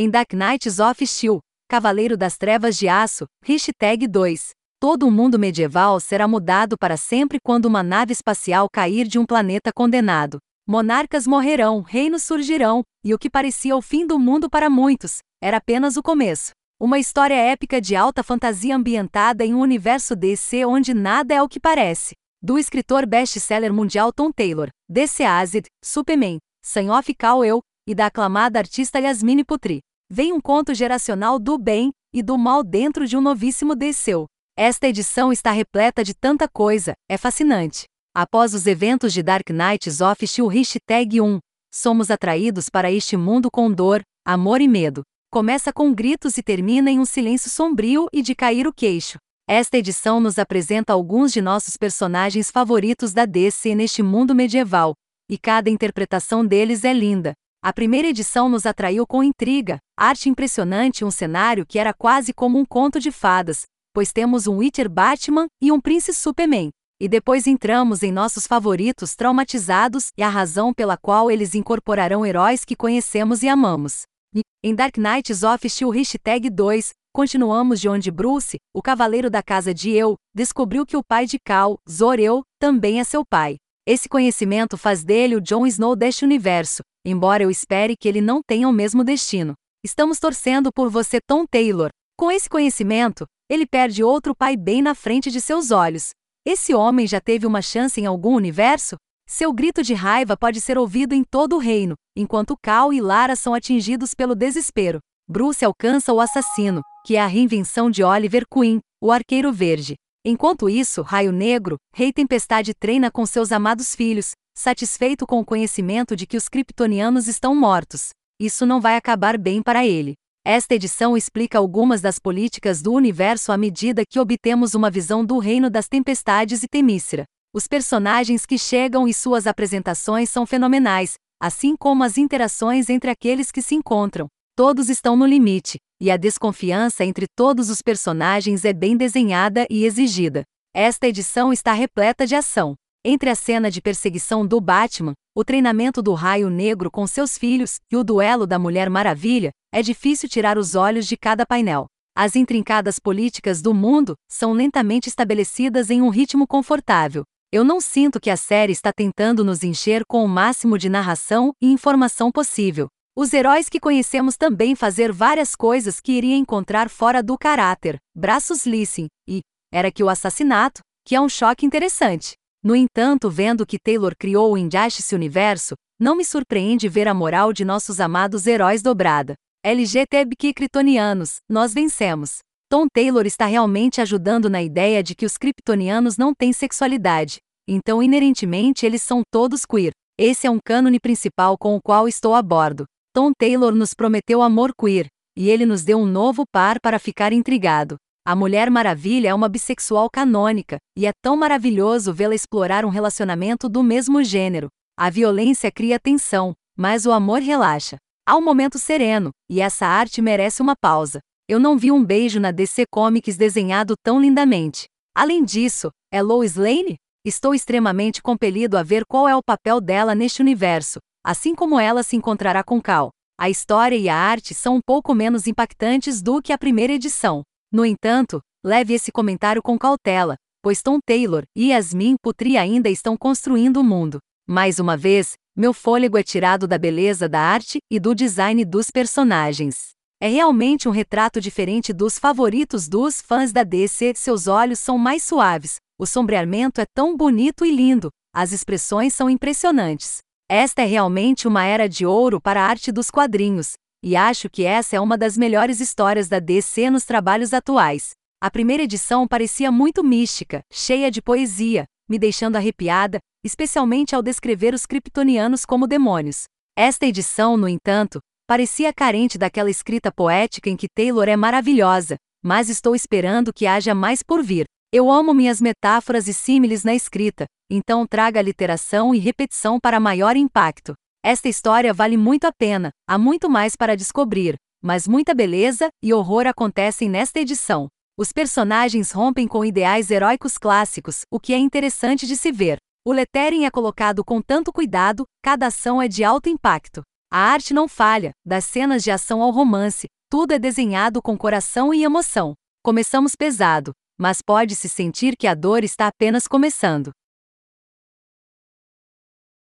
Em Dark Knights of Steel, Cavaleiro das Trevas de Aço, hashtag 2. Todo o mundo medieval será mudado para sempre quando uma nave espacial cair de um planeta condenado. Monarcas morrerão, reinos surgirão, e o que parecia o fim do mundo para muitos, era apenas o começo. Uma história épica de alta fantasia ambientada em um universo DC onde nada é o que parece. Do escritor best-seller mundial Tom Taylor, DC Acid, Superman, Son of Kal-El, e da aclamada artista Yasmine Putri. Vem um conto geracional do bem e do mal dentro de um novíssimo Desceu. Esta edição está repleta de tanta coisa, é fascinante. Após os eventos de Dark Knights of Steel Hashtag 1, somos atraídos para este mundo com dor, amor e medo. Começa com gritos e termina em um silêncio sombrio e de cair o queixo. Esta edição nos apresenta alguns de nossos personagens favoritos da DC neste mundo medieval, e cada interpretação deles é linda. A primeira edição nos atraiu com intriga, arte impressionante e um cenário que era quase como um conto de fadas, pois temos um Witcher Batman e um Prince Superman. E depois entramos em nossos favoritos traumatizados e a razão pela qual eles incorporarão heróis que conhecemos e amamos. E, em Dark Knights of Steel Hashtag 2, continuamos de onde Bruce, o cavaleiro da casa de Eu, descobriu que o pai de Cal, Zor-El, também é seu pai. Esse conhecimento faz dele o Jon Snow deste universo, embora eu espere que ele não tenha o mesmo destino. Estamos torcendo por você, Tom Taylor. Com esse conhecimento, ele perde outro pai bem na frente de seus olhos. Esse homem já teve uma chance em algum universo? Seu grito de raiva pode ser ouvido em todo o reino, enquanto Cal e Lara são atingidos pelo desespero. Bruce alcança o assassino, que é a reinvenção de Oliver Queen, o arqueiro verde. Enquanto isso, Raio Negro, Rei Tempestade treina com seus amados filhos, satisfeito com o conhecimento de que os kryptonianos estão mortos. Isso não vai acabar bem para ele. Esta edição explica algumas das políticas do universo à medida que obtemos uma visão do reino das tempestades e Temícera. Os personagens que chegam e suas apresentações são fenomenais, assim como as interações entre aqueles que se encontram. Todos estão no limite, e a desconfiança entre todos os personagens é bem desenhada e exigida. Esta edição está repleta de ação. Entre a cena de perseguição do Batman, o treinamento do Raio Negro com seus filhos e o duelo da Mulher Maravilha, é difícil tirar os olhos de cada painel. As intrincadas políticas do mundo são lentamente estabelecidas em um ritmo confortável. Eu não sinto que a série está tentando nos encher com o máximo de narração e informação possível. Os heróis que conhecemos também fazer várias coisas que iria encontrar fora do caráter, braços lissem, e era que o assassinato, que é um choque interessante. No entanto, vendo que Taylor criou o Injustice Universo, não me surpreende ver a moral de nossos amados heróis dobrada. LGTBQ Kryptonianos, nós vencemos. Tom Taylor está realmente ajudando na ideia de que os kryptonianos não têm sexualidade, então inerentemente eles são todos queer. Esse é um cânone principal com o qual estou a bordo. Tom Taylor nos prometeu amor queer, e ele nos deu um novo par para ficar intrigado. A Mulher Maravilha é uma bissexual canônica, e é tão maravilhoso vê-la explorar um relacionamento do mesmo gênero. A violência cria tensão, mas o amor relaxa. Há um momento sereno, e essa arte merece uma pausa. Eu não vi um beijo na DC Comics desenhado tão lindamente. Além disso, é Lois Lane? Estou extremamente compelido a ver qual é o papel dela neste universo, assim como ela se encontrará com Cal. A história e a arte são um pouco menos impactantes do que a primeira edição, no entanto, leve esse comentário com cautela, pois Tom Taylor e Yasmin Putri ainda estão construindo o mundo. Mais uma vez, meu fôlego é tirado da beleza da arte e do design dos personagens. É realmente um retrato diferente dos favoritos dos fãs da DC. Seus olhos são mais suaves, o sombreamento é tão bonito e lindo, as expressões são impressionantes. Esta é realmente uma era de ouro para a arte dos quadrinhos, e acho que essa é uma das melhores histórias da DC nos trabalhos atuais. A primeira edição parecia muito mística, cheia de poesia, me deixando arrepiada, especialmente ao descrever os kryptonianos como demônios. Esta edição, no entanto, parecia carente daquela escrita poética em que Taylor é maravilhosa, mas estou esperando que haja mais por vir. Eu amo minhas metáforas e símiles na escrita, então traga literação e repetição para maior impacto. Esta história vale muito a pena, há muito mais para descobrir, mas muita beleza e horror acontecem nesta edição. Os personagens rompem com ideais heróicos clássicos, o que é interessante de se ver. O lettering é colocado com tanto cuidado, cada ação é de alto impacto. A arte não falha, das cenas de ação ao romance, tudo é desenhado com coração e emoção. Começamos pesado, mas pode-se sentir que a dor está apenas começando.